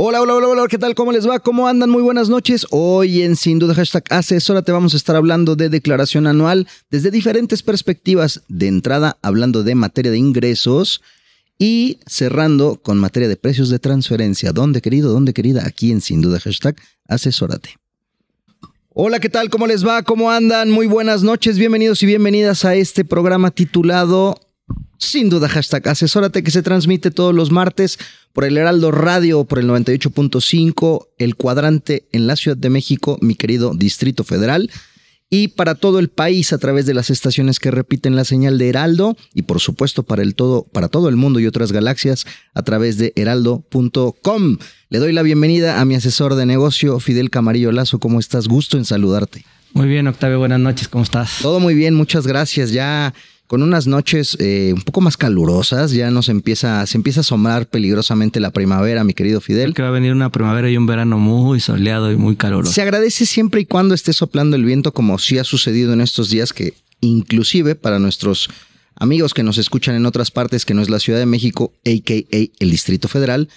Hola, hola, hola, hola, ¿qué tal? ¿Cómo les va? ¿Cómo andan? Muy buenas noches. Hoy en Sin Duda Hashtag Asesórate vamos a estar hablando de declaración anual desde diferentes perspectivas. De entrada, hablando de materia de ingresos y cerrando con materia de precios de transferencia. ¿Dónde, querido? ¿Dónde, querida? Aquí en Sin Duda Hashtag Asesórate. Hola, ¿qué tal? ¿Cómo les va? ¿Cómo andan? Muy buenas noches. Bienvenidos y bienvenidas a este programa titulado sin duda, hashtag asesórate que se transmite todos los martes por el Heraldo Radio, por el 98.5, el cuadrante en la Ciudad de México, mi querido Distrito Federal, y para todo el país a través de las estaciones que repiten la señal de Heraldo, y por supuesto para, el todo, para todo el mundo y otras galaxias a través de heraldo.com. Le doy la bienvenida a mi asesor de negocio, Fidel Camarillo Lazo. ¿Cómo estás? Gusto en saludarte. Muy bien, Octavio, buenas noches, ¿cómo estás? Todo muy bien, muchas gracias. Ya con unas noches eh, un poco más calurosas, ya nos empieza, se empieza a asombrar peligrosamente la primavera, mi querido Fidel. que va a venir una primavera y un verano muy soleado y muy caluroso. Se agradece siempre y cuando esté soplando el viento, como sí ha sucedido en estos días, que inclusive para nuestros amigos que nos escuchan en otras partes que no es la Ciudad de México, a.k.a. el Distrito Federal,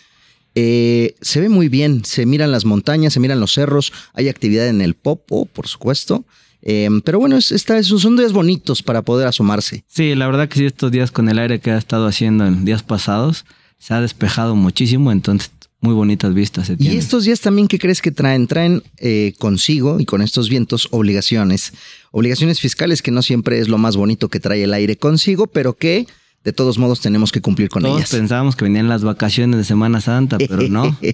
eh, se ve muy bien, se miran las montañas, se miran los cerros, hay actividad en el Popo, por supuesto. Em, pero bueno, es, son días bonitos para poder asomarse. Sí, la verdad que sí, estos días con el aire que ha estado haciendo en días pasados, se ha despejado muchísimo, entonces muy bonitas vistas. Se y estos días también, ¿qué crees que traen? Traen eh, consigo y con estos vientos obligaciones. Obligaciones fiscales que no siempre es lo más bonito que trae el aire consigo, pero que de todos modos tenemos que cumplir con ellas. Pensábamos que venían las vacaciones de Semana Santa, pero no.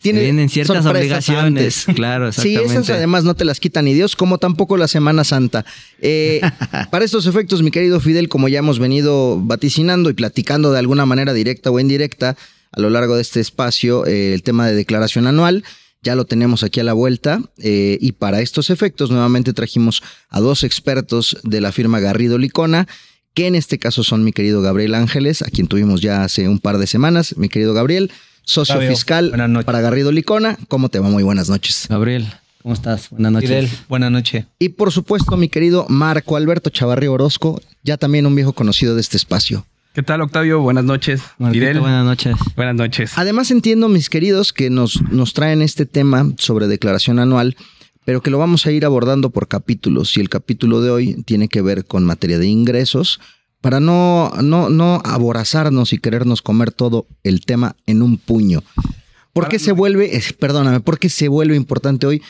Tienen ciertas obligaciones. Claro, exactamente. Sí, esas además no te las quita ni Dios, como tampoco la Semana Santa. Eh, para estos efectos, mi querido Fidel, como ya hemos venido vaticinando y platicando de alguna manera directa o indirecta a lo largo de este espacio, eh, el tema de declaración anual. Ya lo tenemos aquí a la vuelta eh, y para estos efectos nuevamente trajimos a dos expertos de la firma Garrido Licona, que en este caso son mi querido Gabriel Ángeles, a quien tuvimos ya hace un par de semanas. Mi querido Gabriel, socio fiscal para Garrido Licona. ¿Cómo te va? Muy buenas noches. Gabriel, ¿cómo estás? Buenas noches. buenas noches. Y por supuesto, mi querido Marco Alberto Chavarri Orozco, ya también un viejo conocido de este espacio. ¿Qué tal, Octavio? Buenas noches. Marquito, buenas noches. Buenas noches. Además, entiendo, mis queridos, que nos, nos traen este tema sobre declaración anual, pero que lo vamos a ir abordando por capítulos. Y el capítulo de hoy tiene que ver con materia de ingresos, para no, no, no aborazarnos y querernos comer todo el tema en un puño. ¿Por qué se vuelve, perdóname, por qué se vuelve importante hoy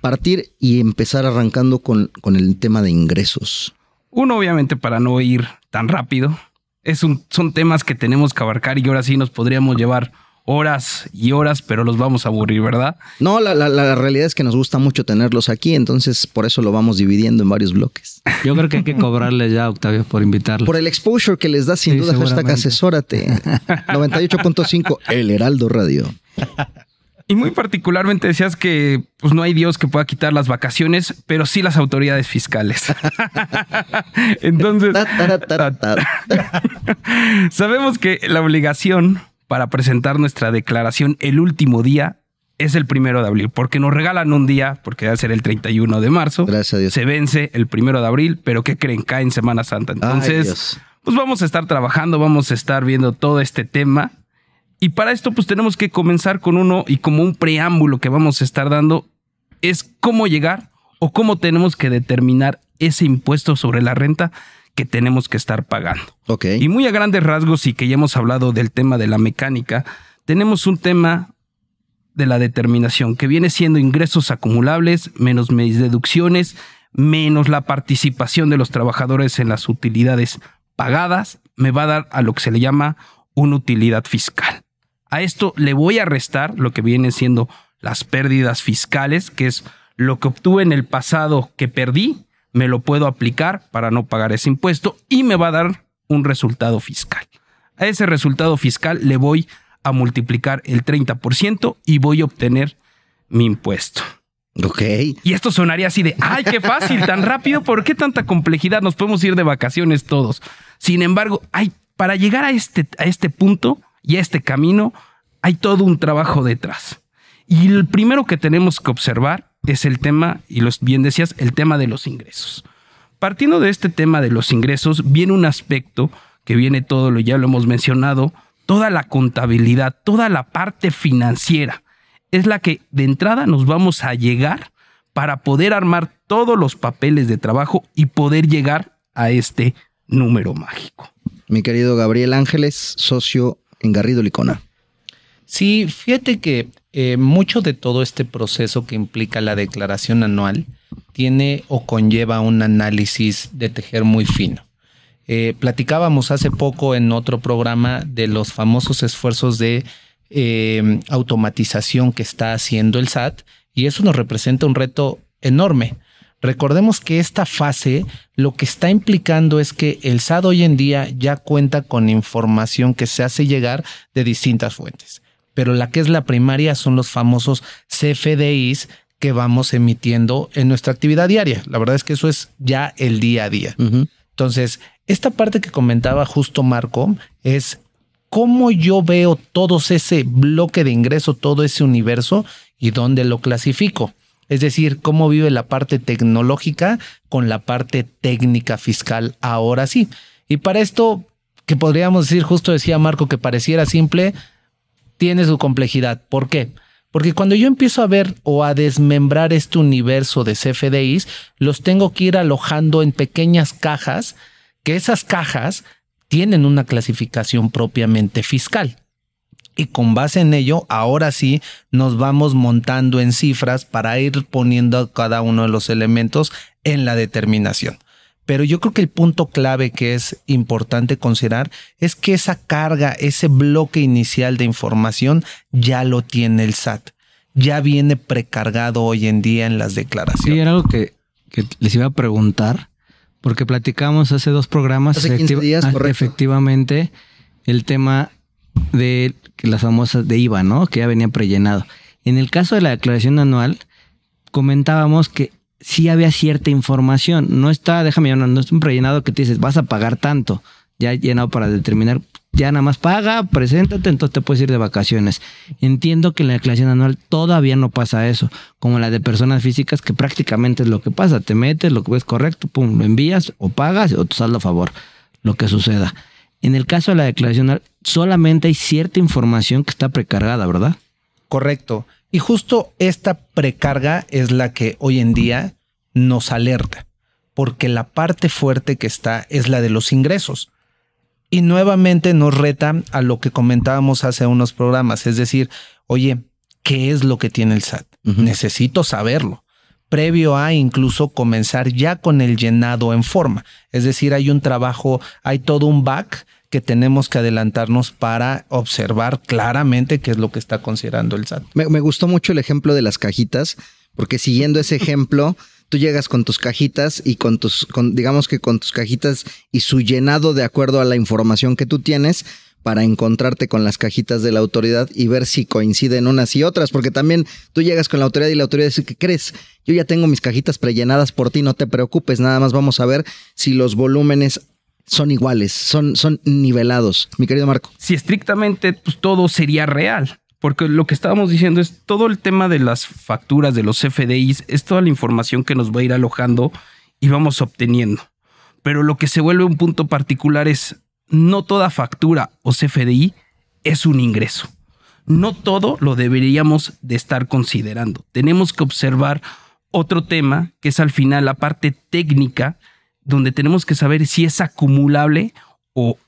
partir y empezar arrancando con, con el tema de ingresos? Uno, obviamente, para no ir tan rápido. Es un, son temas que tenemos que abarcar y ahora sí nos podríamos llevar horas y horas, pero los vamos a aburrir, ¿verdad? No, la, la, realidad es que nos gusta mucho tenerlos aquí, entonces por eso lo vamos dividiendo en varios bloques. Yo creo que hay que cobrarles ya, Octavio, por invitarlos. Por el exposure que les da, sin duda, hashtag asesórate. 98.5, El Heraldo Radio. Y muy particularmente decías que pues no hay Dios que pueda quitar las vacaciones, pero sí las autoridades fiscales. Entonces, sabemos que la obligación para presentar nuestra declaración el último día es el primero de abril, porque nos regalan un día, porque va a ser el 31 de marzo. Gracias a Dios. Se vence el primero de abril, pero ¿qué creen? Cae en Semana Santa. Entonces, pues vamos a estar trabajando, vamos a estar viendo todo este tema. Y para esto, pues tenemos que comenzar con uno y como un preámbulo que vamos a estar dando, es cómo llegar o cómo tenemos que determinar ese impuesto sobre la renta que tenemos que estar pagando. Y muy a grandes rasgos, y que ya hemos hablado del tema de la mecánica, tenemos un tema de la determinación, que viene siendo ingresos acumulables menos mis deducciones, menos la participación de los trabajadores en las utilidades pagadas, me va a dar a lo que se le llama una utilidad fiscal. A esto le voy a restar lo que viene siendo las pérdidas fiscales, que es lo que obtuve en el pasado que perdí, me lo puedo aplicar para no pagar ese impuesto y me va a dar un resultado fiscal. A ese resultado fiscal le voy a multiplicar el 30% y voy a obtener mi impuesto. Ok. Y esto sonaría así de, ay, qué fácil, tan rápido, ¿por qué tanta complejidad? Nos podemos ir de vacaciones todos. Sin embargo, hay, para llegar a este, a este punto y a este camino, hay todo un trabajo detrás. Y el primero que tenemos que observar es el tema, y los bien decías, el tema de los ingresos. Partiendo de este tema de los ingresos, viene un aspecto que viene todo, lo ya lo hemos mencionado, toda la contabilidad, toda la parte financiera. Es la que de entrada nos vamos a llegar para poder armar todos los papeles de trabajo y poder llegar a este número mágico. Mi querido Gabriel Ángeles, socio en Garrido Licona. Sí, fíjate que eh, mucho de todo este proceso que implica la declaración anual tiene o conlleva un análisis de tejer muy fino. Eh, platicábamos hace poco en otro programa de los famosos esfuerzos de eh, automatización que está haciendo el SAT y eso nos representa un reto enorme. Recordemos que esta fase lo que está implicando es que el SAT hoy en día ya cuenta con información que se hace llegar de distintas fuentes, pero la que es la primaria son los famosos CFDIs que vamos emitiendo en nuestra actividad diaria. La verdad es que eso es ya el día a día. Entonces, esta parte que comentaba justo Marco es cómo yo veo todo ese bloque de ingreso, todo ese universo y dónde lo clasifico. Es decir, cómo vive la parte tecnológica con la parte técnica fiscal ahora sí. Y para esto, que podríamos decir, justo decía Marco, que pareciera simple, tiene su complejidad. ¿Por qué? Porque cuando yo empiezo a ver o a desmembrar este universo de CFDIs, los tengo que ir alojando en pequeñas cajas, que esas cajas tienen una clasificación propiamente fiscal. Y con base en ello, ahora sí nos vamos montando en cifras para ir poniendo cada uno de los elementos en la determinación. Pero yo creo que el punto clave que es importante considerar es que esa carga, ese bloque inicial de información ya lo tiene el SAT. Ya viene precargado hoy en día en las declaraciones. Sí, era algo que, les iba a preguntar, porque platicamos hace dos programas. Hace 15 días, ah, correcto. Efectivamente, el tema de las famosas de IVA, ¿no? Que ya venía prellenado. En el caso de la declaración anual, comentábamos que sí había cierta información. No está, déjame no es un prellenado que te dices, vas a pagar tanto. Ya llenado para determinar, ya nada más paga, preséntate, entonces te puedes ir de vacaciones. Entiendo que en la declaración anual todavía no pasa eso, como la de personas físicas, que prácticamente es lo que pasa. Te metes, lo que ves correcto, pum, lo envías o pagas o tu saldo a favor, lo que suceda. En el caso de la declaración anual, solamente hay cierta información que está precargada, ¿verdad? Correcto. Y justo esta precarga es la que hoy en día nos alerta, porque la parte fuerte que está es la de los ingresos. Y nuevamente nos reta a lo que comentábamos hace unos programas, es decir, oye, ¿qué es lo que tiene el SAT? Necesito saberlo. Previo a incluso comenzar ya con el llenado en forma. Es decir, hay un trabajo, hay todo un back que tenemos que adelantarnos para observar claramente qué es lo que está considerando el SAT. Me, gustó mucho el ejemplo de las cajitas, porque siguiendo ese ejemplo, tú llegas con tus cajitas y con tus, con, digamos que con tus cajitas y su llenado de acuerdo a la información que tú tienes para encontrarte con las cajitas de la autoridad y ver si coinciden unas y otras, porque también tú llegas con la autoridad y la autoridad dice, ¿qué crees? Yo ya tengo mis cajitas prellenadas por ti, no te preocupes, nada más vamos a ver si los volúmenes son iguales, son, son nivelados, mi querido Marco. Si estrictamente pues, todo sería real, porque lo que estábamos diciendo es todo el tema de las facturas, de los FDIs, es toda la información que nos va a ir alojando y vamos obteniendo. Pero lo que se vuelve un punto particular es no toda factura o CFDI es un ingreso. No todo lo deberíamos de estar considerando. Tenemos que observar otro tema que es al final la parte técnica donde tenemos que saber si es acumulable o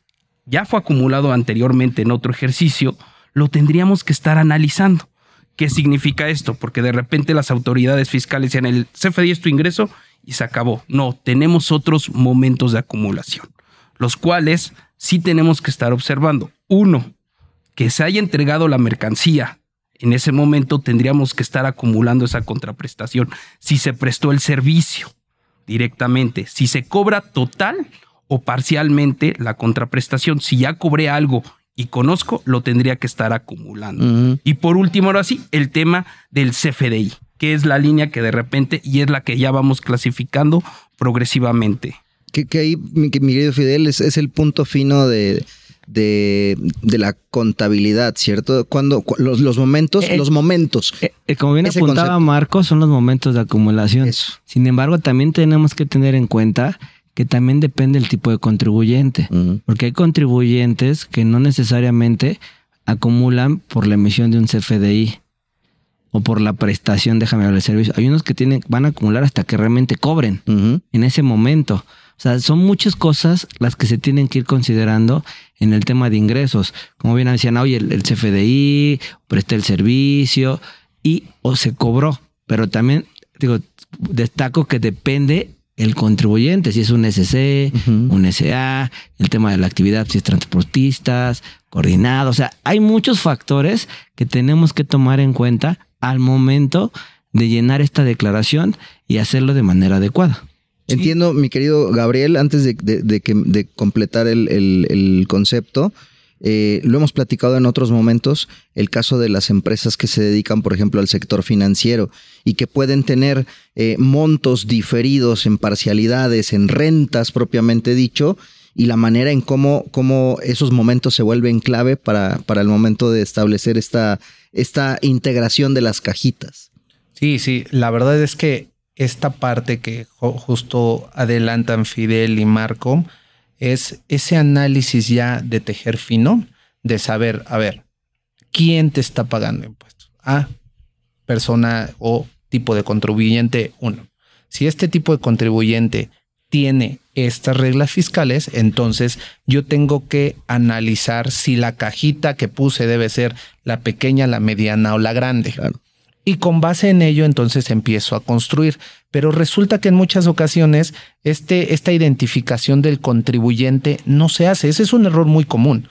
ya fue acumulado anteriormente en otro ejercicio, lo tendríamos que estar analizando. ¿Qué significa esto? Porque de repente las autoridades fiscales decían el CFDI es tu ingreso y se acabó. No, tenemos otros momentos de acumulación, los cuales sí tenemos que estar observando. Uno, que se haya entregado la mercancía. En ese momento tendríamos que estar acumulando esa contraprestación. Si se prestó el servicio directamente, si se cobra total o parcialmente la contraprestación, si ya cobré algo y conozco, lo tendría que estar acumulando. Y por último, ahora sí, el tema del CFDI, que es la línea que de repente y es la que ya vamos clasificando progresivamente. Que, que ahí, mi, querido Fidel, es, el punto fino de, de, la contabilidad, ¿cierto? Cuando los, los momentos, eh, los momentos. Eh, eh, como bien apuntaba Marco, son los momentos de acumulación. Sin embargo, también tenemos que tener en cuenta que también depende del tipo de contribuyente, porque hay contribuyentes que no necesariamente acumulan por la emisión de un CFDI o por la prestación, déjame hablar del servicio. Hay unos que tienen, van a acumular hasta que realmente cobren en ese momento. O sea, son muchas cosas las que se tienen que ir considerando en el tema de ingresos. Como bien decían, oye, el, el CFDI, presté el servicio y o se cobró. Pero también, digo, destaco que depende el contribuyente, si es un SC, un SA, el tema de la actividad, si es transportistas, coordinado. O sea, hay muchos factores que tenemos que tomar en cuenta al momento de llenar esta declaración y hacerlo de manera adecuada. Entiendo, mi querido Gabriel, antes de, que, de completar el, el concepto, eh, lo hemos platicado en otros momentos, el caso de las empresas que se dedican, por ejemplo, al sector financiero y que pueden tener eh, montos diferidos en parcialidades, en rentas propiamente dicho, y la manera en cómo, cómo esos momentos se vuelven clave para, para el momento de establecer esta, esta integración de las cajitas. Sí, sí, la verdad es que esta parte que justo adelantan Fidel y Marco, es ese análisis ya de tejer fino, de saber, a ver, ¿quién te está pagando impuestos? A, persona o tipo de contribuyente uno. Si este tipo de contribuyente tiene estas reglas fiscales, entonces yo tengo que analizar si la cajita que puse debe ser la pequeña, la mediana o la grande. Claro. Y con base en ello, entonces empiezo a construir. Pero resulta que en muchas ocasiones este, esta identificación del contribuyente no se hace. Ese es un error muy común,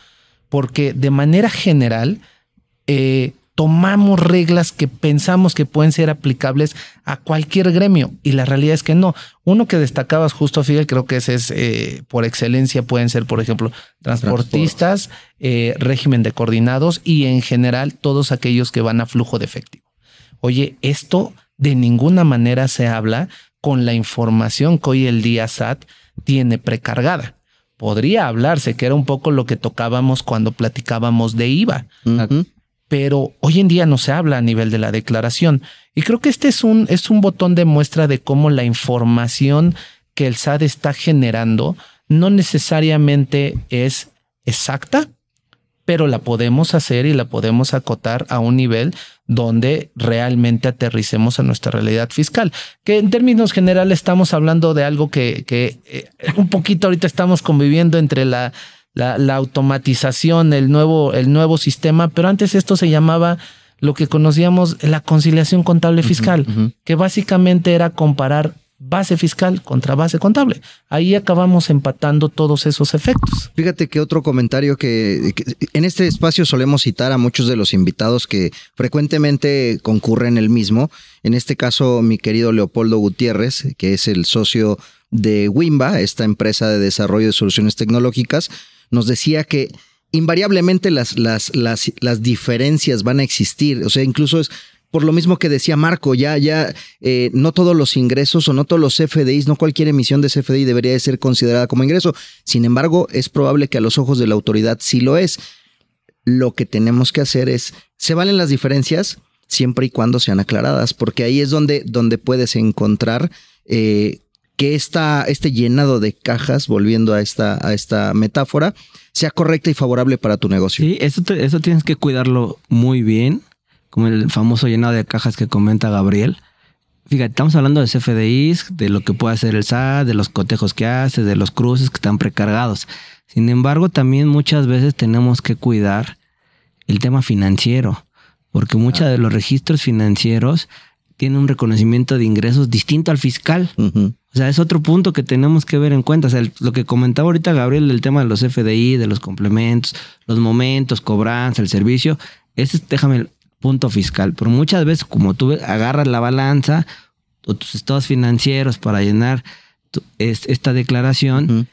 porque de manera general eh, tomamos reglas que pensamos que pueden ser aplicables a cualquier gremio y la realidad es que no. Uno que destacabas justo, Fidel, creo que ese es eh, por excelencia, pueden ser, por ejemplo, transportistas, eh, régimen de coordinados y en general todos aquellos que van a flujo de efectivo. Oye, esto de ninguna manera se habla con la información que hoy el día SAT tiene precargada. Podría hablarse, que era un poco lo que tocábamos cuando platicábamos de IVA, pero hoy en día no se habla a nivel de la declaración. Y creo que este es un, es un botón de muestra de cómo la información que el SAT está generando no necesariamente es exacta, pero la podemos hacer y la podemos acotar a un nivel donde realmente aterricemos a nuestra realidad fiscal. Que en términos generales estamos hablando de algo que, eh, un poquito ahorita estamos conviviendo entre la, la, automatización, el nuevo, el nuevo sistema, pero antes esto se llamaba lo que conocíamos la conciliación contable fiscal, que básicamente era comparar base fiscal contra base contable. Ahí acabamos empatando todos esos efectos. Fíjate que otro comentario que, en este espacio solemos citar a muchos de los invitados que frecuentemente concurren el mismo. En este caso, mi querido Leopoldo Gutiérrez, que es el socio de Wimba, esta empresa de desarrollo de soluciones tecnológicas, nos decía que invariablemente las, las, las, las diferencias van a existir. O sea, incluso es por lo mismo que decía Marco, ya, ya eh, no todos los ingresos o no todos los CFDIs, no cualquier emisión de CFDI debería de ser considerada como ingreso. Sin embargo, es probable que a los ojos de la autoridad sí lo es. Lo que tenemos que hacer es, se valen las diferencias siempre y cuando sean aclaradas, porque ahí es donde, donde puedes encontrar eh, que esta, este llenado de cajas, volviendo a esta, a esta metáfora, sea correcta y favorable para tu negocio. Sí, eso, eso tienes que cuidarlo muy bien como el famoso llenado de cajas que comenta Gabriel. Fíjate, estamos hablando de CFDIs, de lo que puede hacer el SAT, de los cotejos que hace, de los cruces que están precargados. Sin embargo, también muchas veces tenemos que cuidar el tema financiero, porque muchos de los registros financieros tienen un reconocimiento de ingresos distinto al fiscal. O sea, es otro punto que tenemos que ver en cuenta. O sea, lo que comentaba ahorita Gabriel del tema de los FDI, de los complementos, los momentos, cobranza, el servicio, ese es, déjame punto fiscal. Pero muchas veces, como tú agarras la balanza o tus estados financieros para llenar esta declaración,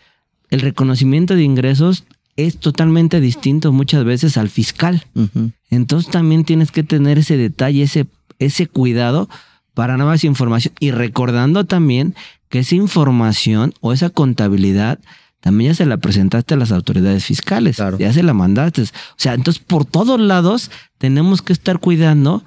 el reconocimiento de ingresos es totalmente distinto muchas veces al fiscal. Entonces también tienes que tener ese detalle, ese, ese cuidado para nuevas información y recordando también que esa información o esa contabilidad también ya se la presentaste a las autoridades fiscales, ya se la mandaste. O sea, entonces por todos lados tenemos que estar cuidando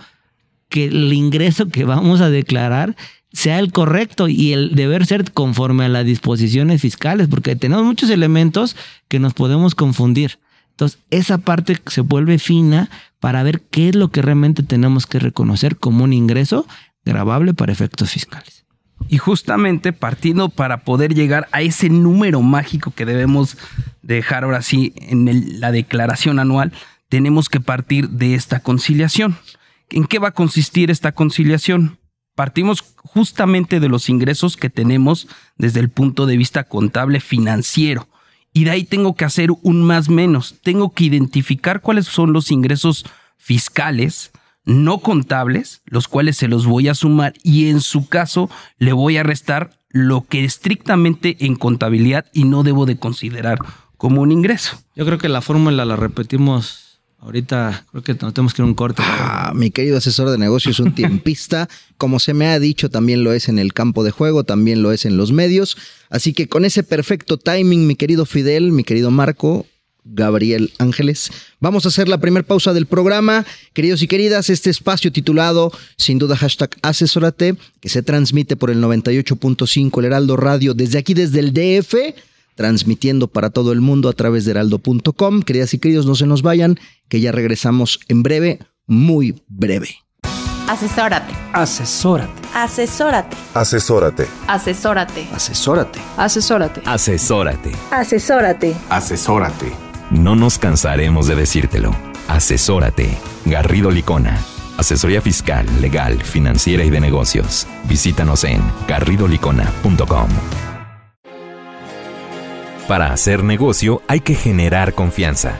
que el ingreso que vamos a declarar sea el correcto y el deber ser conforme a las disposiciones fiscales, porque tenemos muchos elementos que nos podemos confundir. Entonces, esa parte se vuelve fina para ver qué es lo que realmente tenemos que reconocer como un ingreso grabable para efectos fiscales. Y justamente partiendo para poder llegar a ese número mágico que debemos dejar ahora sí en la declaración anual, tenemos que partir de esta conciliación. ¿En qué va a consistir esta conciliación? Partimos justamente de los ingresos que tenemos desde el punto de vista contable financiero. Y de ahí tengo que hacer un más menos. Tengo que identificar cuáles son los ingresos fiscales no contables, los cuales se los voy a sumar y en su caso le voy a restar lo que estrictamente en contabilidad y no debo de considerar como un ingreso. Yo creo que la fórmula la repetimos Ahorita creo que no tenemos que ir a un corte. Ah, mi querido asesor de negocios, un tiempista. Como se me ha dicho, también lo es en el campo de juego, también lo es en los medios. Así que con ese perfecto timing, mi querido Fidel, mi querido Marco, Gabriel Ángeles. Vamos a hacer la primera pausa del programa. Queridos y queridas, este espacio titulado, sin duda, hashtag asesórate, que se transmite por el 98.5 El Heraldo Radio desde aquí, desde el DF transmitiendo para todo el mundo a través de heraldo.com. Queridas y queridos, no se nos vayan, que ya regresamos en breve, muy breve. Asesórate. Asesórate. Asesórate. Asesórate. Asesórate. Asesórate. Asesórate. Asesórate. Asesórate. Asesórate. No nos cansaremos de decírtelo. Asesórate. Garrido Licona. Asesoría fiscal, legal, financiera y de negocios. Visítanos en garridolicona.com. Para hacer negocio hay que generar confianza.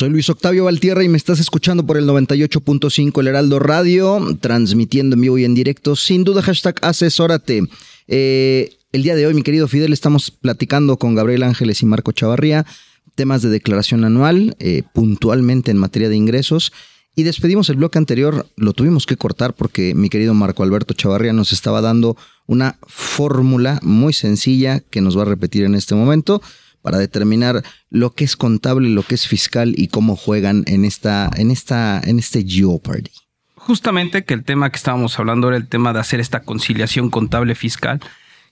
Soy Luis Octavio Valtierra y me estás escuchando por el 98.5 El Heraldo Radio, transmitiendo en vivo y en directo. Sin duda, hashtag asesórate. Eh, el día de hoy, mi querido Fidel, estamos platicando con Gabriel Ángeles y Marco Chavarría temas de declaración anual, eh, puntualmente en materia de ingresos. Y despedimos el bloque anterior, lo tuvimos que cortar porque mi querido Marco Alberto Chavarría nos estaba dando una fórmula muy sencilla que nos va a repetir en este momento para determinar lo que es contable, lo que es fiscal y cómo juegan en esta, en esta, en este Jeopardy. Justamente que el tema que estábamos hablando era el tema de hacer esta conciliación contable fiscal,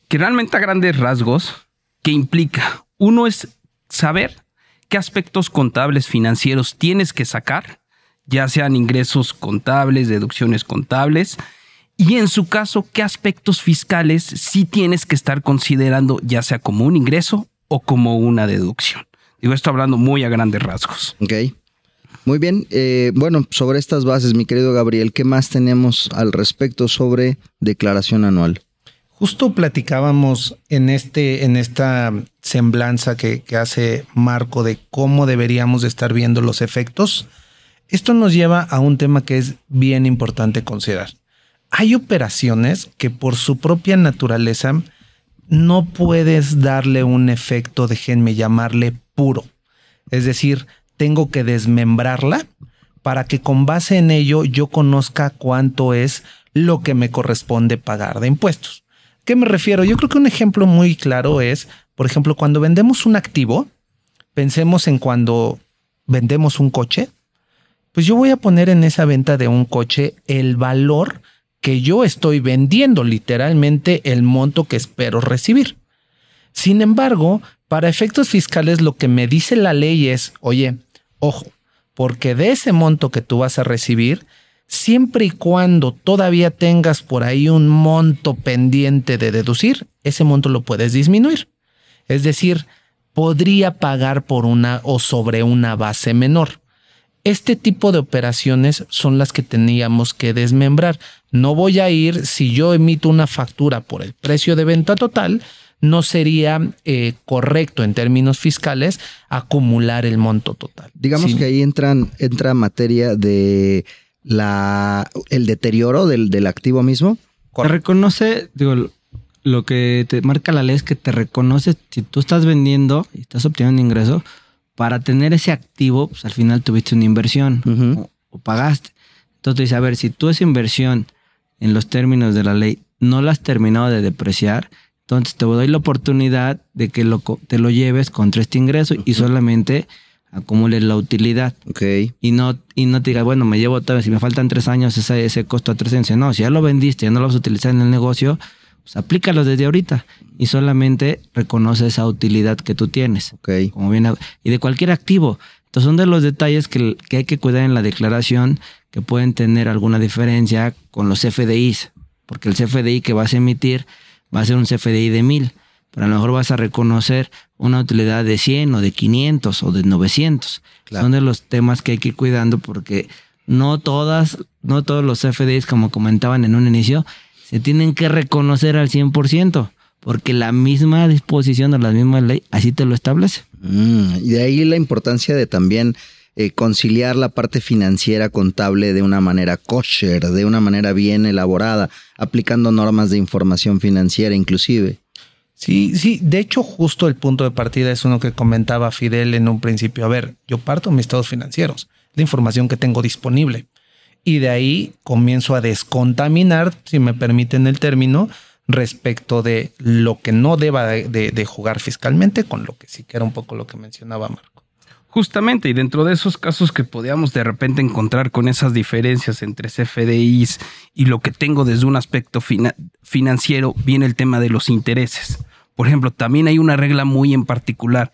que realmente a grandes rasgos, que implica, uno es saber qué aspectos contables financieros tienes que sacar, ya sean ingresos contables, deducciones contables, y en su caso, qué aspectos fiscales sí tienes que estar considerando, ya sea como un ingreso o como una deducción. Digo, esto hablando muy a grandes rasgos. Ok. Muy bien. Eh, bueno, sobre estas bases, mi querido Gabriel, ¿qué más tenemos al respecto sobre declaración anual? Justo platicábamos en, este, en esta semblanza que, que hace Marco de cómo deberíamos de estar viendo los efectos. Esto nos lleva a un tema que es bien importante considerar. Hay operaciones que por su propia naturaleza no puedes darle un efecto, déjenme llamarle puro. Es decir, tengo que desmembrarla para que con base en ello yo conozca cuánto es lo que me corresponde pagar de impuestos. ¿Qué me refiero? Yo creo que un ejemplo muy claro es, por ejemplo, cuando vendemos un activo, pensemos en cuando vendemos un coche, pues yo voy a poner en esa venta de un coche el valor que yo estoy vendiendo literalmente el monto que espero recibir. Sin embargo, para efectos fiscales lo que me dice la ley es, oye, ojo, porque de ese monto que tú vas a recibir, siempre y cuando todavía tengas por ahí un monto pendiente de deducir, ese monto lo puedes disminuir. Es decir, podría pagar por una o sobre una base menor. Este tipo de operaciones son las que teníamos que desmembrar. No voy a ir, si yo emito una factura por el precio de venta total, no sería eh, correcto en términos fiscales acumular el monto total. Digamos que ahí entran, entra materia de la el deterioro del, del activo mismo. Te reconoce, digo, lo que te marca la ley es que te reconoce si tú estás vendiendo y estás obteniendo un ingreso, para tener ese activo, pues al final tuviste una inversión o, o, pagaste. Entonces dice, a ver, si tú esa inversión en los términos de la ley no la has terminado de depreciar, entonces te doy la oportunidad de que lo, te lo lleves contra este ingreso y solamente acumules la utilidad. Ok. Y no, y no te digas, bueno, me llevo tal vez, si me faltan tres años, ese, ese costo a tres años. No, si ya lo vendiste, ya no lo vas a utilizar en el negocio, pues aplícalo desde ahorita y solamente reconoce esa utilidad que tú tienes. Ok. Como y de cualquier activo. Entonces son de los detalles que, que hay que cuidar en la declaración que pueden tener alguna diferencia con los CFDIs, porque el CFDI que vas a emitir va a ser un CFDI de 1000, pero a lo mejor vas a reconocer una utilidad de 100 o de 500 o de 900. Claro. Son de los temas que hay que ir cuidando porque no todas, no todos los CFDIs, como comentaban en un inicio, se tienen que reconocer al 100%, porque la misma disposición de la misma ley así te lo establece. Mm, y de ahí la importancia de también eh, conciliar la parte financiera contable de una manera kosher, de una manera bien elaborada, aplicando normas de información financiera inclusive. Sí, sí, de hecho justo el punto de partida es uno que comentaba Fidel en un principio. A ver, yo parto mis estados financieros, la información que tengo disponible. Y de ahí comienzo a descontaminar, si me permiten el término, respecto de lo que no deba de, jugar fiscalmente con lo que sí que era un poco lo que mencionaba Marco. Justamente, y dentro de esos casos que podíamos de repente encontrar con esas diferencias entre CFDIs y lo que tengo desde un aspecto fina financiero, viene el tema de los intereses. Por ejemplo, también hay una regla muy en particular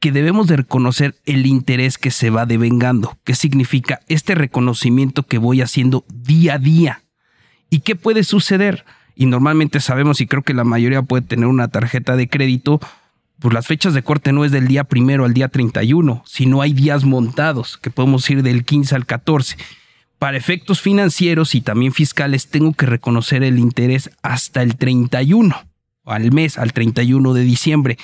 que debemos de reconocer el interés que se va devengando. ¿Qué significa este reconocimiento que voy haciendo día a día? ¿Y qué puede suceder? Y normalmente sabemos, y creo que la mayoría puede tener una tarjeta de crédito, pues las fechas de corte no es del día primero al día 31, sino hay días montados, que podemos ir del 15 al 14. Para efectos financieros y también fiscales, tengo que reconocer el interés hasta el 31, al mes, al 31 de diciembre.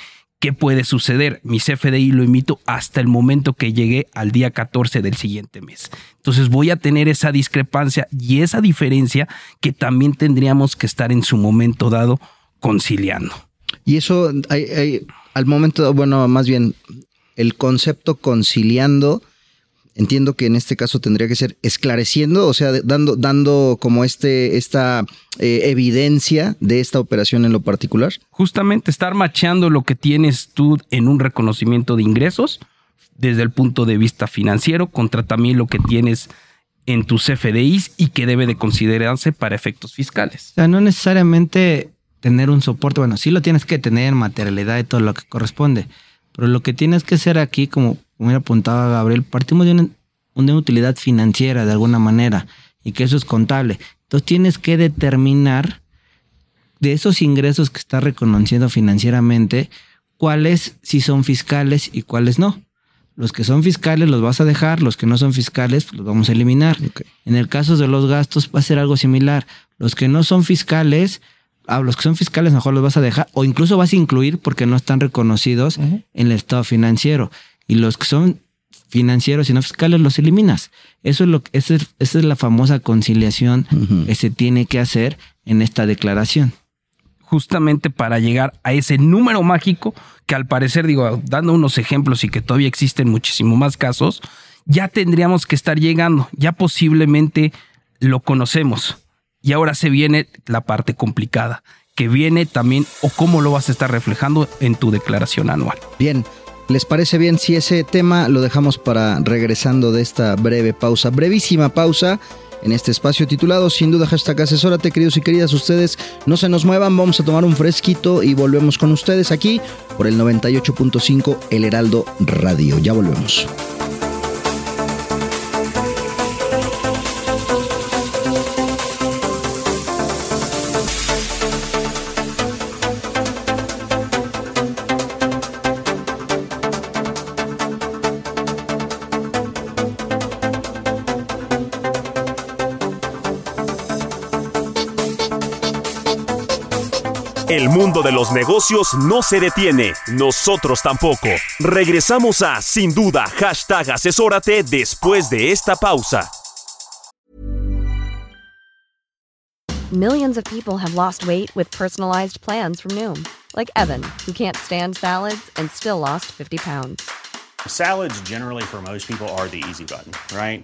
¿Qué puede suceder? Mi CFDI lo emito hasta el momento que llegué al día 14 del siguiente mes. Entonces voy a tener esa discrepancia y esa diferencia que también tendríamos que estar en su momento dado conciliando. Y eso, hay, al momento, bueno, más bien, el concepto conciliando, entiendo que en este caso tendría que ser esclareciendo, o sea, dando, dando como este, esta eh, evidencia de esta operación en lo particular. Justamente estar macheando lo que tienes tú en un reconocimiento de ingresos desde el punto de vista financiero contra también lo que tienes en tus CFDIs y que debe de considerarse para efectos fiscales. O sea, no necesariamente tener un soporte, bueno, sí lo tienes que tener, materialidad y todo lo que corresponde, pero lo que tienes que hacer aquí, como me apuntaba Gabriel, partimos de una, una, utilidad financiera de alguna manera y que eso es contable. Entonces tienes que determinar de esos ingresos que estás reconociendo financieramente, cuáles sí son fiscales y cuáles no. Los que son fiscales los vas a dejar, los que no son fiscales pues los vamos a eliminar. Okay. En el caso de los gastos va a ser algo similar. Los que no son fiscales, a los que son fiscales mejor los vas a dejar o incluso vas a incluir porque no están reconocidos uh -huh. en el estado financiero. Y los que son financieros y no fiscales los eliminas. Eso es lo que esa es, esa es la famosa conciliación uh -huh. que se tiene que hacer en esta declaración. Justamente para llegar a ese número mágico que al parecer, digo, dando unos ejemplos y que todavía existen muchísimo más casos, ya tendríamos que estar llegando, ya posiblemente lo conocemos. Y ahora se viene la parte complicada, que viene también o cómo lo vas a estar reflejando en tu declaración anual. Bien, ¿les parece bien si ese tema lo dejamos para regresando de esta breve pausa, brevísima pausa? en este espacio titulado Sin duda hashtag asesórate, queridos y queridas ustedes. No se nos muevan, vamos a tomar un fresquito y volvemos con ustedes aquí por el 98.5 El Heraldo Radio. Ya volvemos. El mundo de los negocios no se detiene, nosotros tampoco. Regresamos a Sin Duda, hashtag asesórate después de esta pausa. Millions of people have lost weight with personalized plans from Noom, like Evan, who can't stand salads and still lost 50 pounds. Salads, generally, for most people, are the easy button, right?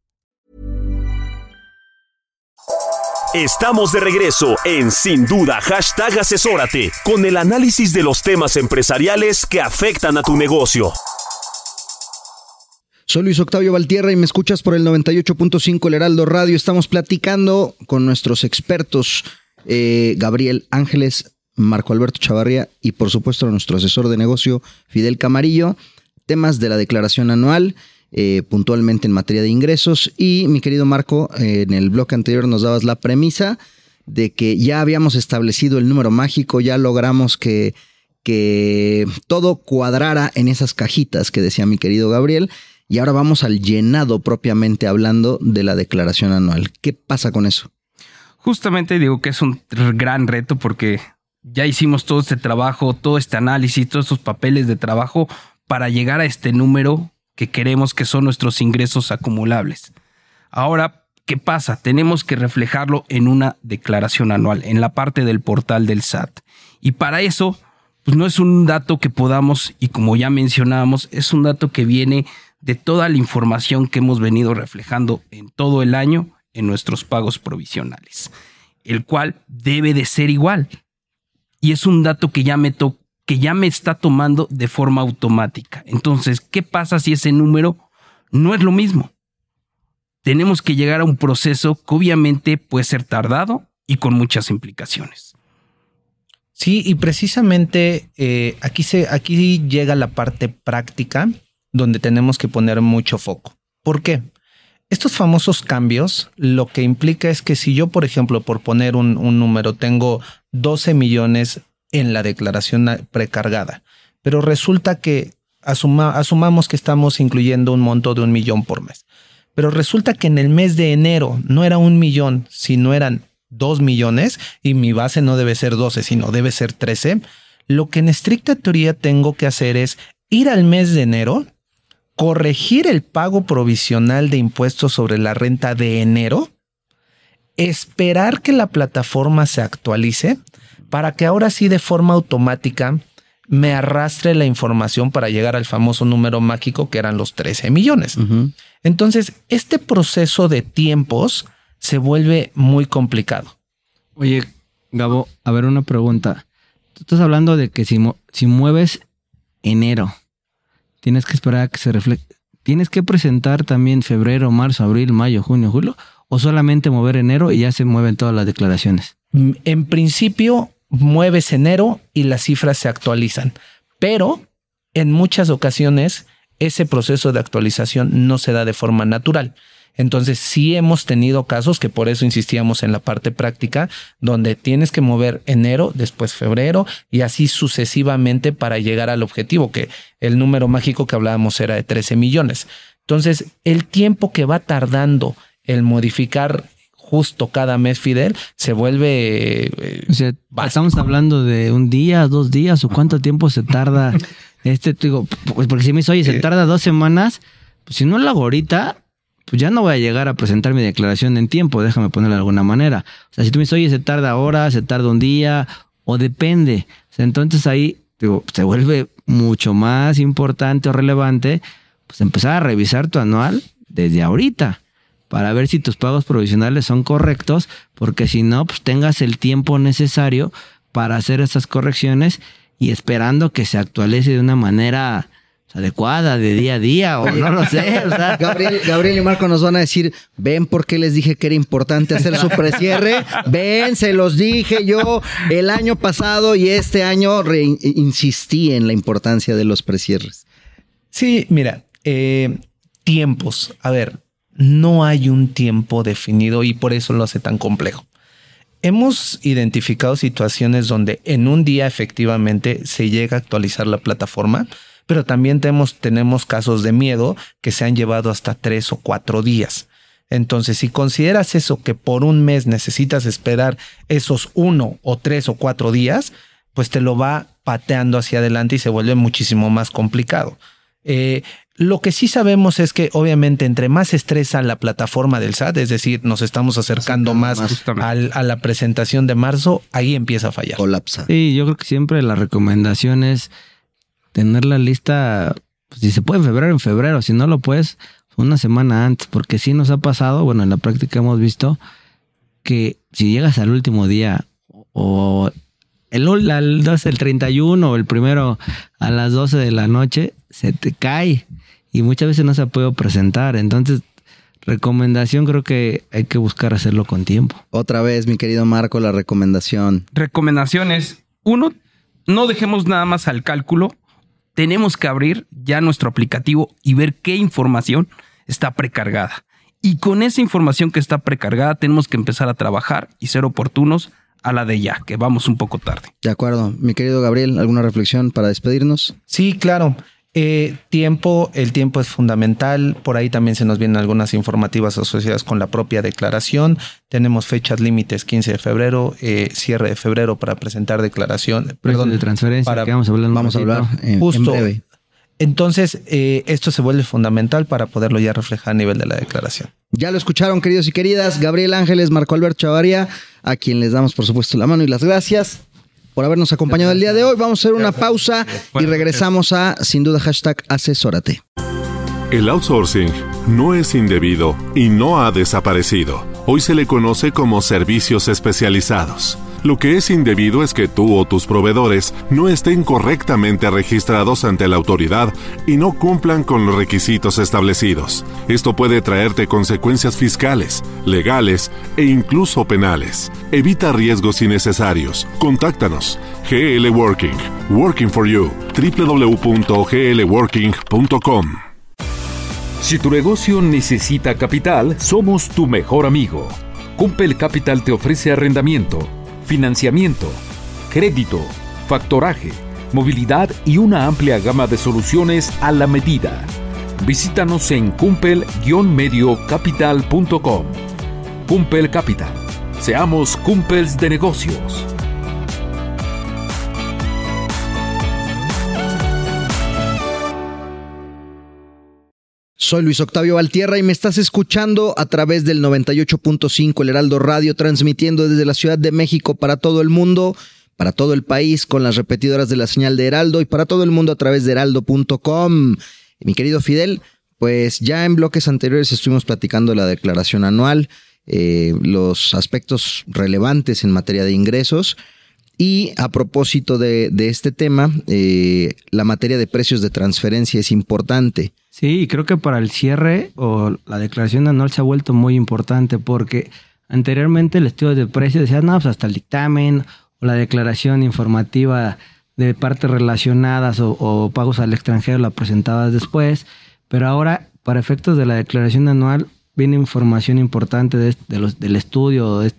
Estamos de regreso en Sin Duda, hashtag asesórate, con el análisis de los temas empresariales que afectan a tu negocio. Soy Luis Octavio Valtierra y me escuchas por el 98.5 El Heraldo Radio. Estamos platicando con nuestros expertos, eh, Gabriel Ángeles, Marco Alberto Chavarría y por supuesto nuestro asesor de negocio, Fidel Camarillo, temas de la declaración anual. Eh, puntualmente en materia de ingresos. Y mi querido Marco, eh, en el bloque anterior nos dabas la premisa de que ya habíamos establecido el número mágico, ya logramos que, que todo cuadrara en esas cajitas que decía mi querido Gabriel. Y ahora vamos al llenado propiamente hablando de la declaración anual. ¿Qué pasa con eso? Justamente digo que es un gran reto porque ya hicimos todo este trabajo, todo este análisis, todos estos papeles de trabajo para llegar a este número que queremos que son nuestros ingresos acumulables. Ahora, ¿qué pasa? Tenemos que reflejarlo en una declaración anual, en la parte del portal del SAT. Y para eso, pues no es un dato que podamos, y como ya mencionábamos, es un dato que viene de toda la información que hemos venido reflejando en todo el año en nuestros pagos provisionales, el cual debe de ser igual. Y es un dato que ya me, to que ya me está tomando de forma automática. Entonces, ¿qué pasa si ese número no es lo mismo? Tenemos que llegar a un proceso que obviamente puede ser tardado y con muchas implicaciones. Sí, y precisamente eh, aquí, se, aquí llega la parte práctica donde tenemos que poner mucho foco. ¿Por qué? Estos famosos cambios lo que implica es que si yo, por ejemplo, por poner un, un número, tengo 12 millones en la declaración precargada. Pero resulta que asumamos que estamos incluyendo un monto de un millón por mes. Pero resulta que en el mes de enero no era un millón, sino eran dos millones y mi base no debe ser 12, sino debe ser 13. Lo que en estricta teoría tengo que hacer es ir al mes de enero, corregir el pago provisional de impuestos sobre la renta de enero, esperar que la plataforma se actualice para que ahora sí de forma automática me arrastre la información para llegar al famoso número mágico que eran los 13 millones. Entonces, este proceso de tiempos se vuelve muy complicado. Oye, Gabo, a ver una pregunta. Tú estás hablando de que si, si mueves enero, tienes que esperar a que se refleje. ¿Tienes que presentar también febrero, marzo, abril, mayo, junio, julio? ¿O solamente mover enero y ya se mueven todas las declaraciones? En principio, mueves enero y las cifras se actualizan. Pero en muchas ocasiones ese proceso de actualización no se da de forma natural. Entonces sí hemos tenido casos que por eso insistíamos en la parte práctica, donde tienes que mover enero, después febrero y así sucesivamente para llegar al objetivo, que el número mágico que hablábamos era de 13 millones. Entonces, el tiempo que va tardando el modificar justo cada mes Fidel se vuelve eh, O sea, estamos hablando de un día, dos días, o cuánto tiempo se tarda este, te digo, pues porque si me dice, oye, se tarda dos semanas, pues si no lo hago ahorita, pues ya no voy a llegar a presentar mi declaración en tiempo, déjame ponerlo de alguna manera. O sea, si tú me dices, oye, se tarda horas, se tarda un día, o depende. O sea, entonces ahí digo, se vuelve mucho más importante o relevante, pues empezar a revisar tu anual desde ahorita para ver si tus pagos provisionales son correctos, porque si no, pues tengas el tiempo necesario para hacer esas correcciones y esperando que se actualice de una manera adecuada de día a día o no lo sé. O sea. Gabriel, Gabriel y Marco nos van a decir, ven por qué les dije que era importante hacer su precierre, ven, se los dije yo el año pasado y este año insistí en la importancia de los precierres. Sí, mira, eh, tiempos. A ver, no hay un tiempo definido y por eso lo hace tan complejo. Hemos identificado situaciones donde en un día efectivamente se llega a actualizar la plataforma, pero también tenemos, tenemos casos de miedo que se han llevado hasta tres o cuatro días. Entonces, si consideras eso que por un mes necesitas esperar esos uno o tres o cuatro días, pues te lo va pateando hacia adelante y se vuelve muchísimo más complicado. Eh, lo que sí sabemos es que obviamente entre más estresa la plataforma del SAT, es decir, nos estamos acercando más, al- a la presentación de marzo, ahí empieza a fallar. Colapsa. Sí, yo creo que siempre la recomendación es tener la lista, pues, si se puede en febrero, en febrero, si no lo puedes, una semana antes, porque sí nos ha pasado, bueno, en la práctica hemos visto que si llegas al último día o el, 12, el 31 o el primero a las 12 de la noche, se te cae y muchas veces no se puede presentar. Entonces, recomendación creo que hay que buscar hacerlo con tiempo. Otra vez, mi querido Marco, la recomendación. Recomendaciones. Uno, no dejemos nada más al cálculo. Tenemos que abrir ya nuestro aplicativo y ver qué información está precargada. Y con esa información que está precargada tenemos que empezar a trabajar y ser oportunos a la de ya, que vamos un poco tarde. De acuerdo. Mi querido Gabriel, ¿alguna reflexión para despedirnos? Sí, claro. Eh, tiempo, el tiempo es fundamental. Por ahí también se nos vienen algunas informativas asociadas con la propia declaración. Tenemos fechas límites 15 de febrero, eh, cierre de febrero para presentar declaración. Precios de transferencia, para- que vamos a hablar en un Vamos a ratito. hablar en, en Justo. breve. Entonces, eh, esto se vuelve fundamental para poderlo ya reflejar a nivel de la declaración. Ya lo escucharon, queridos y queridas. Gabriel Ángeles, Marco Alberto Chavaria, a quien les damos, por supuesto, la mano y las gracias por habernos acompañado el día de hoy. Vamos a hacer una pausa y regresamos a, sin duda, hashtag asesórate. El outsourcing no es indebido y no ha desaparecido. Hoy se le conoce como servicios especializados. Lo que es indebido es que tú o tus proveedores no estén correctamente registrados ante la autoridad y no cumplan con los requisitos establecidos. Esto puede traerte consecuencias fiscales, legales e incluso penales. Evita riesgos innecesarios. Contáctanos. GL Working. Working for You. www.glworking.com. Si tu negocio necesita capital, somos tu mejor amigo. Cumpel Capital te ofrece arrendamiento, financiamiento, crédito, factoraje, movilidad y una amplia gama de soluciones a la medida. Visítanos en cumpel-mediocapital.com. Cumpel Capital. Seamos cumpels de negocios. Soy Luis Octavio Valtierra y me estás escuchando a través del 98.5 El Heraldo Radio, transmitiendo desde la Ciudad de México para todo el mundo, para todo el país, con las repetidoras de la señal de Heraldo y para todo el mundo a través de heraldo.com. Mi querido Fidel, pues ya en bloques anteriores estuvimos platicando la declaración anual, eh, los aspectos relevantes en materia de ingresos. Y a propósito de, este tema, eh, la materia de precios de transferencia es importante. Sí, creo que para el cierre o la declaración anual se ha vuelto muy importante porque anteriormente el estudio de precios decía, no, pues hasta el dictamen o la declaración informativa de partes relacionadas o, o pagos al extranjero la presentabas después, pero ahora para efectos de la declaración anual viene información importante de, de los, del estudio de,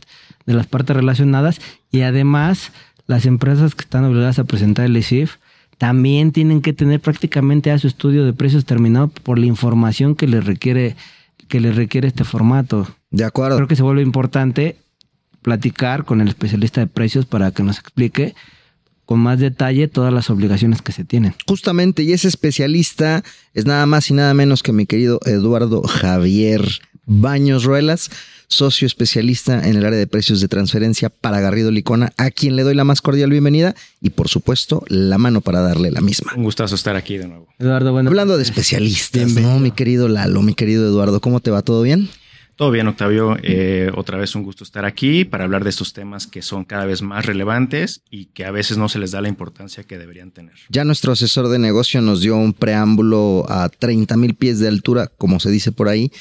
de las partes relacionadas y además las empresas que están obligadas a presentar el ICIF también tienen que tener prácticamente a su estudio de precios terminado por la información que les requiere, que les requiere este formato. De acuerdo. Creo que se vuelve importante platicar con el especialista de precios para que nos explique con más detalle todas las obligaciones que se tienen. Justamente, y ese especialista es nada más y nada menos que mi querido Eduardo Javier Baños Ruelas, socio especialista en el área de precios de transferencia para Garrido Licona, a quien le doy la más cordial bienvenida y por supuesto la mano para darle la misma. Un gustazo estar aquí de nuevo. Eduardo, bueno. Hablando de especialistas, ¿no? Mi querido Lalo, mi querido Eduardo, ¿cómo te va? ¿Todo bien? Todo bien, Octavio. Eh, otra vez un gusto estar aquí para hablar de estos temas que son cada vez más relevantes y que a veces no se les da la importancia que deberían tener. Ya nuestro asesor de negocio nos dio un preámbulo a 30 mil pies de altura, como se dice por ahí,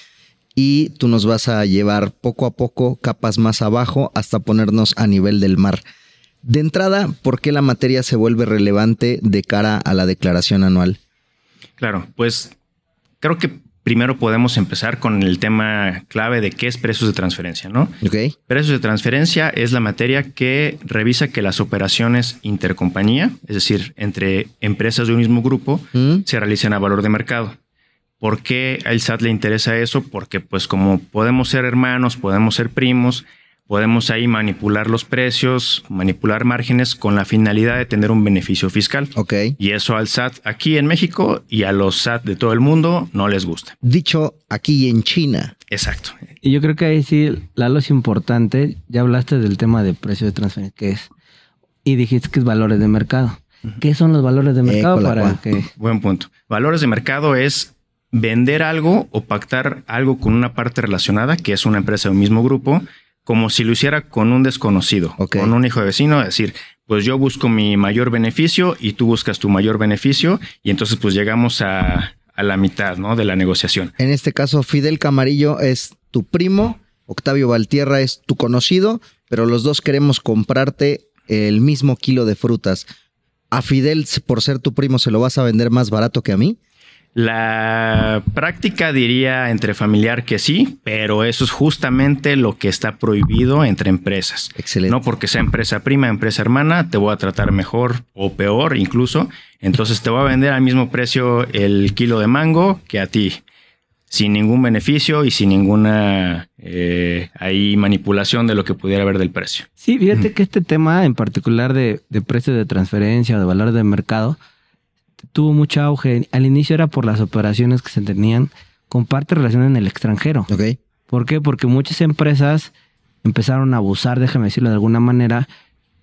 y tú nos vas a llevar poco a poco, capas más abajo, hasta ponernos a nivel del mar. De entrada, ¿por qué la materia se vuelve relevante de cara a la declaración anual? Claro, pues creo que primero podemos empezar con el tema clave de qué es precios de transferencia, ¿no? Ok. Precios de transferencia es la materia que revisa que las operaciones intercompañía, es decir, entre empresas de un mismo grupo, ¿Mm? se realicen a valor de mercado. ¿Por qué al SAT le interesa eso? Porque pues como podemos ser hermanos, podemos ser primos, podemos ahí manipular los precios, manipular márgenes con la finalidad de tener un beneficio fiscal. Ok. Y eso al SAT aquí en México y a los SAT de todo el mundo no les gusta. Dicho aquí en China. Exacto. Y yo creo que ahí sí, Lalo, es importante. Ya hablaste del tema de precio de transferencia, que es. Y dijiste que es valores de mercado. ¿Qué son los valores de mercado para que Buen punto. Valores de mercado es vender algo o pactar algo con una parte relacionada, que es una empresa de un mismo grupo, como si lo hiciera con un desconocido, con un hijo de vecino, es decir, pues yo busco mi mayor beneficio y tú buscas tu mayor beneficio y entonces pues llegamos a, a la mitad ¿no? de la negociación. En este caso, Fidel Camarillo es tu primo, Octavio Valtierra es tu conocido, pero los dos queremos comprarte el mismo kilo de frutas. A Fidel, por ser tu primo, ¿se lo vas a vender más barato que a mí? La práctica diría entre familiar que sí, pero eso es justamente lo que está prohibido entre empresas. Excelente. No porque sea empresa prima, empresa hermana, te voy a tratar mejor o peor incluso. Entonces te voy a vender al mismo precio el kilo de mango que a ti, sin ningún beneficio y sin ninguna eh, ahí manipulación de lo que pudiera haber del precio. Sí, fíjate que este tema en particular de, de precios de transferencia o de valor de mercado tuvo mucho auge. Al inicio era por las operaciones que se tenían con parte relacionada en el extranjero. Ok. ¿Por qué? Porque muchas empresas empezaron a abusar, déjame decirlo de alguna manera,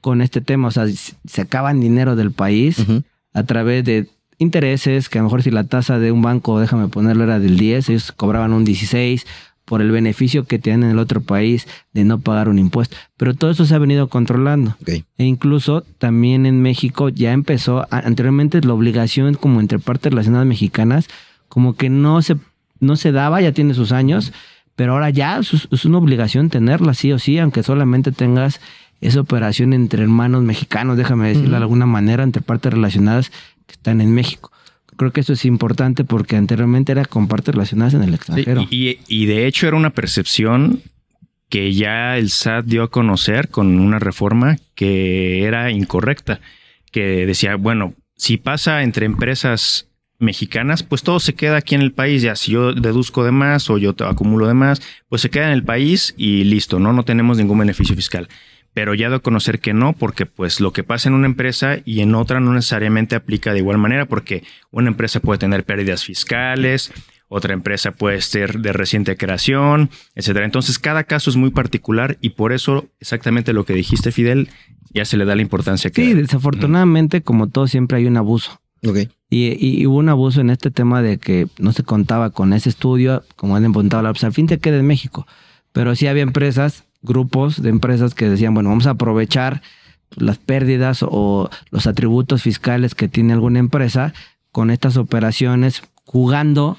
con este tema. O sea, sacaban dinero del país a través de intereses, que a lo mejor si la tasa de un banco, déjame ponerlo, era del 10, ellos cobraban un 16 por el beneficio que tienen en el otro país de no pagar un impuesto. Pero todo eso se ha venido controlando. E incluso también en México ya empezó, anteriormente la obligación como entre partes relacionadas mexicanas, como que no se, no se daba, ya tiene sus años, pero ahora ya es, es una obligación tenerla sí o sí, aunque solamente tengas esa operación entre hermanos mexicanos, déjame decirlo de alguna manera, entre partes relacionadas que están en México. Creo que eso es importante porque anteriormente era con partes relacionadas en el extranjero. Y, y de hecho era una percepción que ya el SAT dio a conocer con una reforma que era incorrecta, que decía, bueno, si pasa entre empresas mexicanas, pues todo se queda aquí en el país, ya si yo deduzco de más o yo te acumulo de más, pues se queda en el país y listo, no no tenemos ningún beneficio fiscal. Pero ya a conocer que no, porque pues lo que pasa en una empresa y en otra no necesariamente aplica de igual manera, porque una empresa puede tener pérdidas fiscales, otra empresa puede ser de reciente creación, etcétera. Entonces, cada caso es muy particular y por eso exactamente lo que dijiste, Fidel, ya se le da la importancia que Sí, da. desafortunadamente, como todo, siempre hay un abuso. Ok. Y, y hubo un abuso en este tema de que no se contaba con ese estudio, como han apuntado, pues al fin te queda en México. Pero sí había empresas, grupos de empresas que decían, bueno, vamos a aprovechar las pérdidas o los atributos fiscales que tiene alguna empresa con estas operaciones, jugando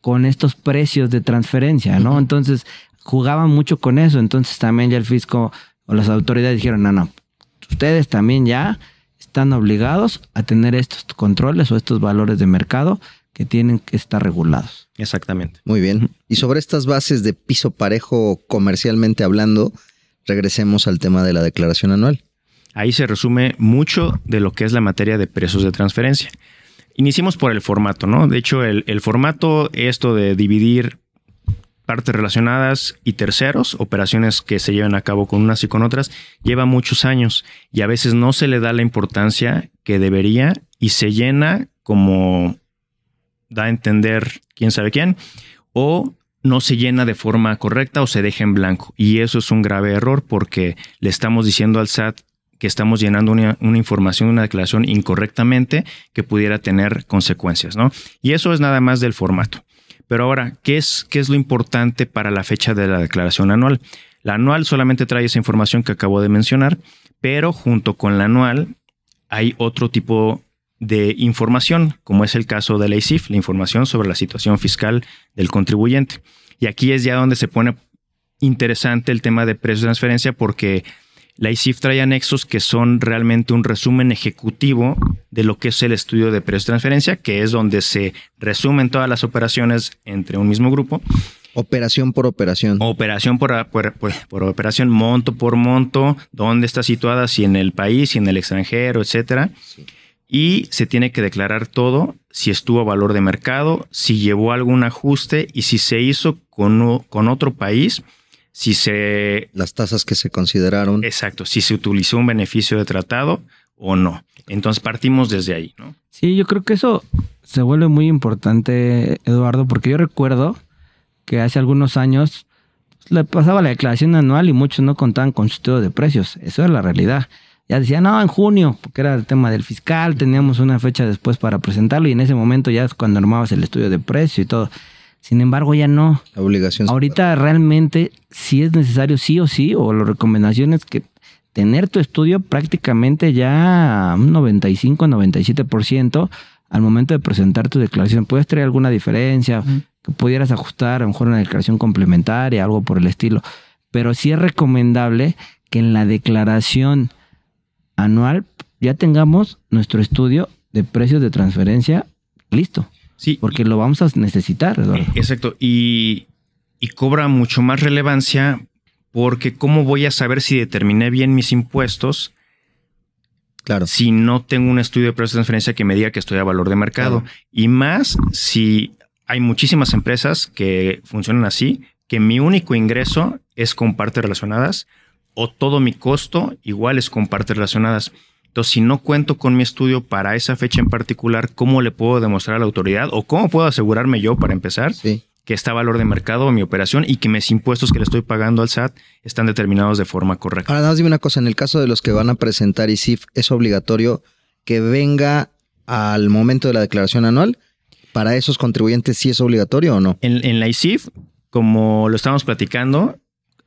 con estos precios de transferencia, ¿no? Entonces, jugaban mucho con eso. Entonces, también ya el fisco o las autoridades dijeron, no, no, ustedes también ya están obligados a tener estos controles o estos valores de mercado que tienen que estar regulados. Exactamente. Muy bien. Y sobre estas bases de piso parejo comercialmente hablando, regresemos al tema de la declaración anual. Ahí se resume mucho de lo que es la materia de precios de transferencia. Iniciemos por el formato, ¿no? De hecho, el, el formato, esto de dividir partes relacionadas y terceros, operaciones que se llevan a cabo con unas y con otras, lleva muchos años y a veces no se le da la importancia que debería y se llena como da a entender quién sabe quién, o no se llena de forma correcta o se deja en blanco. Y eso es un grave error porque le estamos diciendo al SAT que estamos llenando una, información, una declaración incorrectamente que pudiera tener consecuencias, ¿no? Y eso es nada más del formato. Pero ahora, ¿qué es, ¿qué es lo importante para la fecha de la declaración anual? La anual solamente trae esa información que acabo de mencionar, pero junto con la anual hay otro tipo de información, como es el caso de la ICIF, la información sobre la situación fiscal del contribuyente. Y aquí es ya donde se pone interesante el tema de precios de transferencia porque la ICIF trae anexos que son realmente un resumen ejecutivo de lo que es el estudio de precios de transferencia, que es donde se resumen todas las operaciones entre un mismo grupo. Operación por operación. Operación por, por, operación, monto por monto, dónde está situada, si en el país, si en el extranjero, etcétera y se tiene que declarar todo, si estuvo a valor de mercado, si llevó algún ajuste y si se hizo con, con otro país, si se... Las tasas que se consideraron. Exacto, si se utilizó un beneficio de tratado o no. Entonces partimos desde ahí, ¿no? Sí, yo creo que eso se vuelve muy importante, Eduardo, porque yo recuerdo que hace algunos años le pasaba la declaración anual y muchos no contaban con su estudio de precios. Eso es la realidad ya decía, no, en junio, porque era el tema del fiscal, teníamos una fecha después para presentarlo y en ese momento ya es cuando armabas el estudio de precio y todo. Sin embargo, ya no. La obligación. Ahorita realmente sí es necesario, sí o sí, o la recomendación es que tener tu estudio prácticamente ya un 95, 97% al momento de presentar tu declaración. Puedes traer alguna diferencia, que pudieras ajustar, a lo mejor una declaración complementaria, algo por el estilo. Pero sí es recomendable que en la declaración anual ya tengamos nuestro estudio de precios de transferencia listo. Sí. Porque lo vamos a necesitar, Eduardo. Exacto. Y, y cobra mucho más relevancia porque ¿cómo voy a saber si determiné bien mis impuestos? Claro. Si no tengo un estudio de precios de transferencia que me diga que estoy a valor de mercado. Y más si hay muchísimas empresas que funcionan así, que mi único ingreso es con partes relacionadas o todo mi costo igual es con partes relacionadas. Entonces, si no cuento con mi estudio para esa fecha en particular, ¿cómo le puedo demostrar a la autoridad o cómo puedo asegurarme yo para empezar que está valor de mercado mi operación y que mis impuestos que le estoy pagando al SAT están determinados de forma correcta? Ahora, nada dime una cosa, en el caso de los que van a presentar ISIF, ¿es obligatorio que venga al momento de la declaración anual? ¿Para esos contribuyentes sí es obligatorio o no? En, en la ISIF, como lo estamos platicando,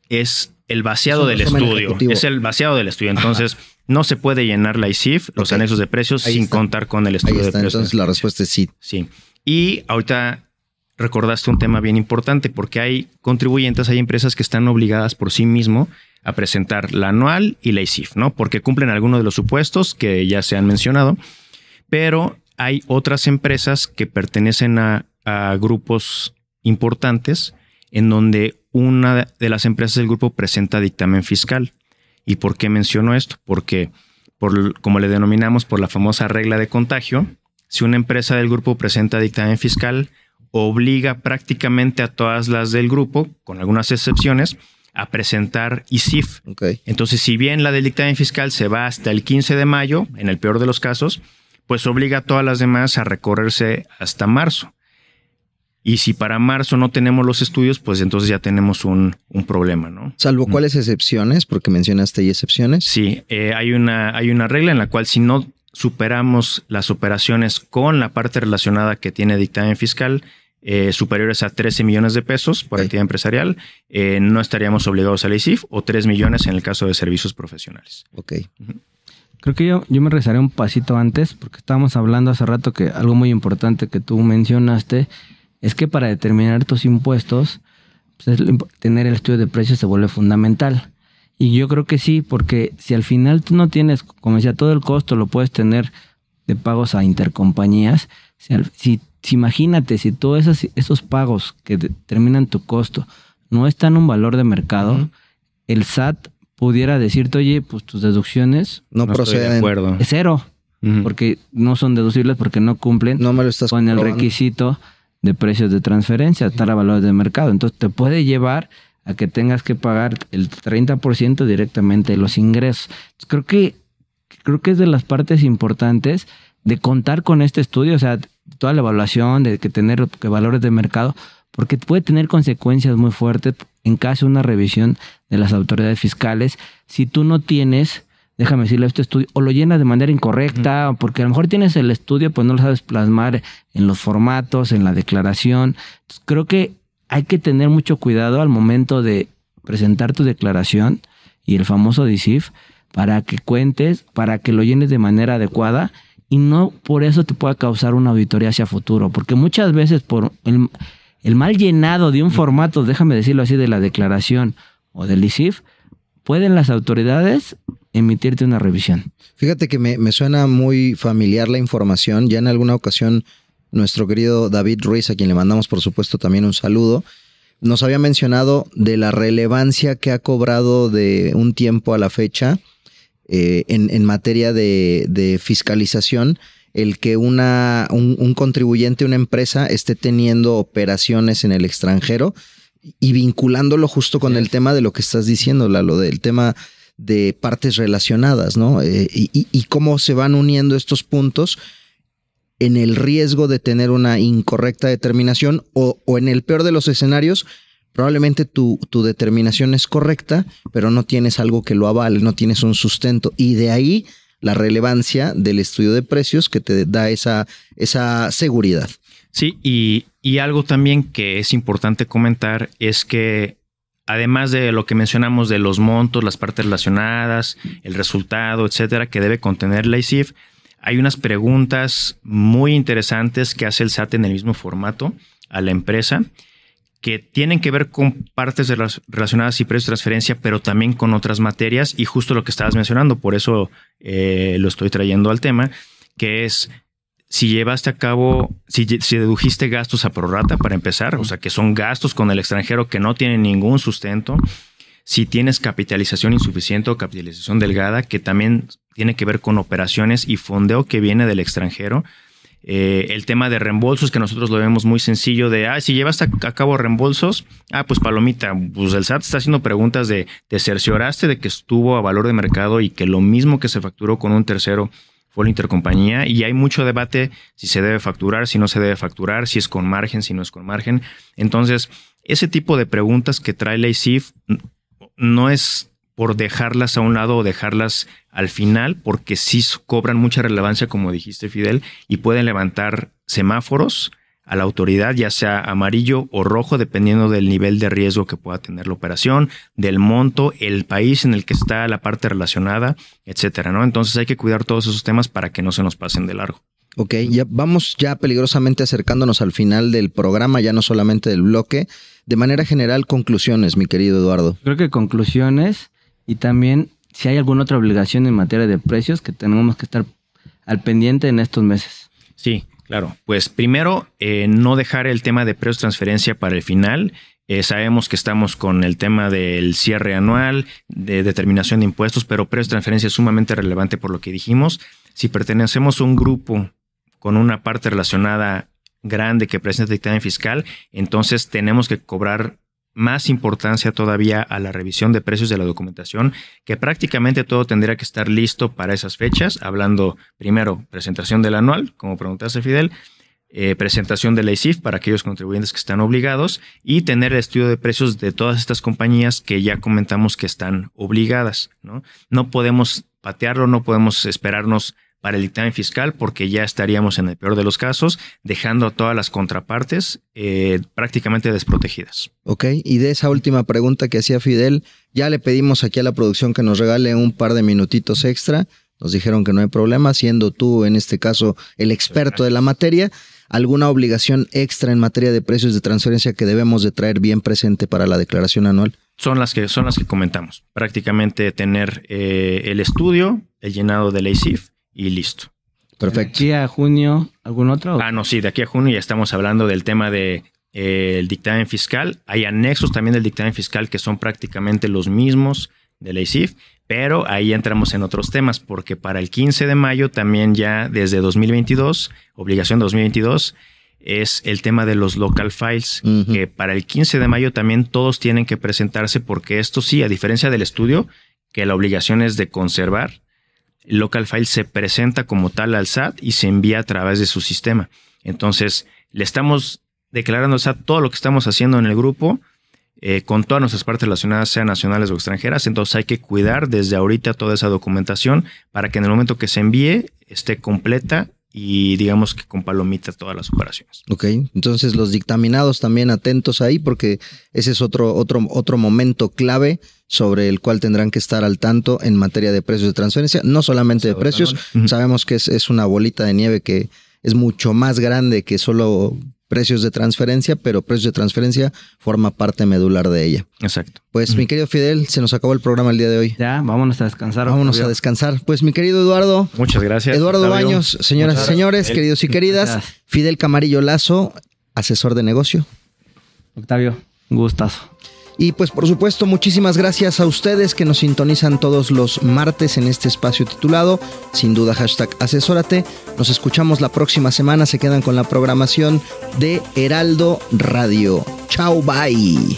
es el vaciado del estudio. Es el vaciado del estudio. Entonces, no se puede llenar la ICIF, los anexos de precios, sin contar con el estudio de precios. Entonces, la respuesta es sí. Sí. Y ahorita recordaste un tema bien importante, porque hay contribuyentes, hay empresas que están obligadas por sí mismo a presentar la anual y la ICIF, ¿no? Porque cumplen algunos de los supuestos que ya se han mencionado, pero hay otras empresas que pertenecen a, a grupos importantes en donde una de las empresas del grupo presenta dictamen fiscal. ¿Y por qué menciono esto? Porque, por, como le denominamos por la famosa regla de contagio, si una empresa del grupo presenta dictamen fiscal, obliga prácticamente a todas las del grupo, con algunas excepciones, a presentar ISIF. Entonces, si bien la del dictamen fiscal se va hasta el 15 de mayo, en el peor de los casos, pues obliga a todas las demás a recorrerse hasta marzo. Y si para marzo no tenemos los estudios, pues entonces ya tenemos un, problema, ¿no? Salvo cuáles excepciones, porque mencionaste ahí excepciones. Sí, eh, hay, una, hay una regla en la cual si no superamos las operaciones con la parte relacionada que tiene dictamen fiscal, eh, superiores a 13 millones de pesos por actividad empresarial, eh, no estaríamos obligados a la ICIF o 3 millones en el caso de servicios profesionales. Ok. Creo que yo, yo me regresaré un pasito antes porque estábamos hablando hace rato que algo muy importante que tú mencionaste es que para determinar tus impuestos, pues, tener el estudio de precios se vuelve fundamental. Y yo creo que sí, porque si al final tú no tienes, como decía, todo el costo lo puedes tener de pagos a intercompañías, si, imagínate, si todos esos, esos pagos que determinan tu costo no están en un valor de mercado, el SAT pudiera decirte, oye, pues tus deducciones no, de proceden. acuerdo. es cero, porque no son deducibles, porque no cumplen No me lo estás con el requisito de precios de transferencia, estar a valores de mercado. Entonces te puede llevar a que tengas que pagar el 30% directamente de los ingresos. Entonces, creo que creo que es de las partes importantes de contar con este estudio, o sea, toda la evaluación, de que tener que valores de mercado, porque puede tener consecuencias muy fuertes en caso de una revisión de las autoridades fiscales. Si tú no tienes, déjame decirle, este estudio, o lo llenas de manera incorrecta, porque a lo mejor tienes el estudio, pues no lo sabes plasmar en los formatos, en la declaración. Entonces, creo que hay que tener mucho cuidado al momento de presentar tu declaración y el famoso DICIF para que cuentes, para que lo llenes de manera adecuada y no por eso te pueda causar una auditoría hacia futuro, porque muchas veces por el, el mal llenado de un formato, déjame decirlo así, de la declaración o del ICIF, pueden las autoridades emitirte una revisión. Fíjate que me, me suena muy familiar la información. Ya en alguna ocasión, nuestro querido David Ruiz, a quien le mandamos por supuesto también un saludo, nos había mencionado de la relevancia que ha cobrado de un tiempo a la fecha eh, en, en materia de, de fiscalización el que una, un, un contribuyente, una empresa, esté teniendo operaciones en el extranjero y vinculándolo justo con el tema de lo que estás diciendo, Lalo, del tema de partes relacionadas, ¿no? Eh, y, cómo se van uniendo estos puntos en el riesgo de tener una incorrecta determinación o, o en el peor de los escenarios, probablemente tu, tu determinación es correcta, pero no tienes algo que lo avale, no tienes un sustento. Y de ahí la relevancia del estudio de precios que te da esa, esa seguridad. Sí, y, y algo también que es importante comentar es que además de lo que mencionamos de los montos, las partes relacionadas, el resultado, etcétera, que debe contener la ICIF, hay unas preguntas muy interesantes que hace el SAT en el mismo formato a la empresa que tienen que ver con partes relacionadas y precios de transferencia, pero también con otras materias y justo lo que estabas mencionando, por eso eh, lo estoy trayendo al tema, que es si llevaste a cabo, si, dedujiste gastos a prorata para empezar, o sea, que son gastos con el extranjero que no tienen ningún sustento, si tienes capitalización insuficiente o capitalización delgada, que también tiene que ver con operaciones y fondeo que viene del extranjero. Eh, el tema de reembolsos, que nosotros lo vemos muy sencillo, de, ah, si llevaste a cabo reembolsos, ah, pues palomita, pues el SAT está haciendo preguntas de, te cercioraste de que estuvo a valor de mercado y que lo mismo que se facturó con un tercero intercompañía y hay mucho debate si se debe facturar, si no se debe facturar, si es con margen, si no es con margen. Entonces, ese tipo de preguntas que trae la ICIF no es por dejarlas a un lado o dejarlas al final, porque sí cobran mucha relevancia, como dijiste, Fidel, y pueden levantar semáforos a la autoridad, ya sea amarillo o rojo, dependiendo del nivel de riesgo que pueda tener la operación, del monto, el país en el que está la parte relacionada, etcétera, ¿no? Entonces hay que cuidar todos esos temas para que no se nos pasen de largo. Ok, ya vamos ya peligrosamente acercándonos al final del programa, ya no solamente del bloque. De manera general, conclusiones, mi querido Eduardo. Creo que conclusiones y también si hay alguna otra obligación en materia de precios que tenemos que estar al pendiente en estos meses. Sí, claro. Pues primero, eh, no dejar el tema de precios transferencia para el final. Eh, sabemos que estamos con el tema del cierre anual, de determinación de impuestos, pero precios transferencia es sumamente relevante por lo que dijimos. Si pertenecemos a un grupo con una parte relacionada grande que presenta dictamen fiscal, entonces tenemos que cobrar más importancia todavía a la revisión de precios de la documentación, que prácticamente todo tendría que estar listo para esas fechas, hablando primero presentación del anual, como preguntaste Fidel, eh, presentación de la ICIF para aquellos contribuyentes que están obligados y tener el estudio de precios de todas estas compañías que ya comentamos que están obligadas. No, no podemos patearlo, no podemos esperarnos para el dictamen fiscal porque ya estaríamos en el peor de los casos dejando a todas las contrapartes eh, prácticamente desprotegidas. Ok, y de esa última pregunta que hacía Fidel, ya le pedimos aquí a la producción que nos regale un par de minutitos extra. Nos dijeron que no hay problema, siendo tú en este caso el experto de la materia. ¿Alguna obligación extra en materia de precios de transferencia que debemos de traer bien presente para la declaración anual? Son las que, son las que comentamos. Prácticamente tener eh, el estudio, el llenado de la ICIF y listo. Perfecto. Aquí a junio, ¿algún otro? Ah, no, sí, de aquí a junio ya estamos hablando del tema del de, eh, el dictamen fiscal. Hay anexos también del dictamen fiscal que son prácticamente los mismos de la ICIF, pero ahí entramos en otros temas, porque para el 15 de mayo también ya desde 2022, obligación 2022, es el tema de los local files, que para el 15 de mayo también todos tienen que presentarse, porque esto sí, a diferencia del estudio, que la obligación es de conservar, el local file se presenta como tal al SAT y se envía a través de su sistema. Entonces, le estamos declarando al SAT todo lo que estamos haciendo en el grupo, eh, con todas nuestras partes relacionadas, sean nacionales o extranjeras. Entonces hay que cuidar desde ahorita toda esa documentación para que en el momento que se envíe esté completa y digamos que con palomita todas las operaciones. Ok, entonces los dictaminados también atentos ahí porque ese es otro, otro, otro momento clave sobre el cual tendrán que estar al tanto en materia de precios de transferencia, no solamente de precios, sabemos que es, es una bolita de nieve que es mucho más grande que solo precios de transferencia, pero precios de transferencia forma parte medular de ella. Exacto. Pues mi querido Fidel, se nos acabó el programa el día de hoy. Ya, vámonos a descansar. Vámonos a descansar. Pues mi querido Eduardo. Muchas gracias. Eduardo Octavio. Baños, señoras y señores, queridos y queridas. Fidel Camarillo Lazo, asesor de negocio. Octavio, gustazo. Y pues por supuesto, muchísimas gracias a ustedes que nos sintonizan todos los martes en este espacio titulado Sin duda hashtag asesórate. Nos escuchamos la próxima semana, se quedan con la programación de Heraldo Radio. Chao, bye.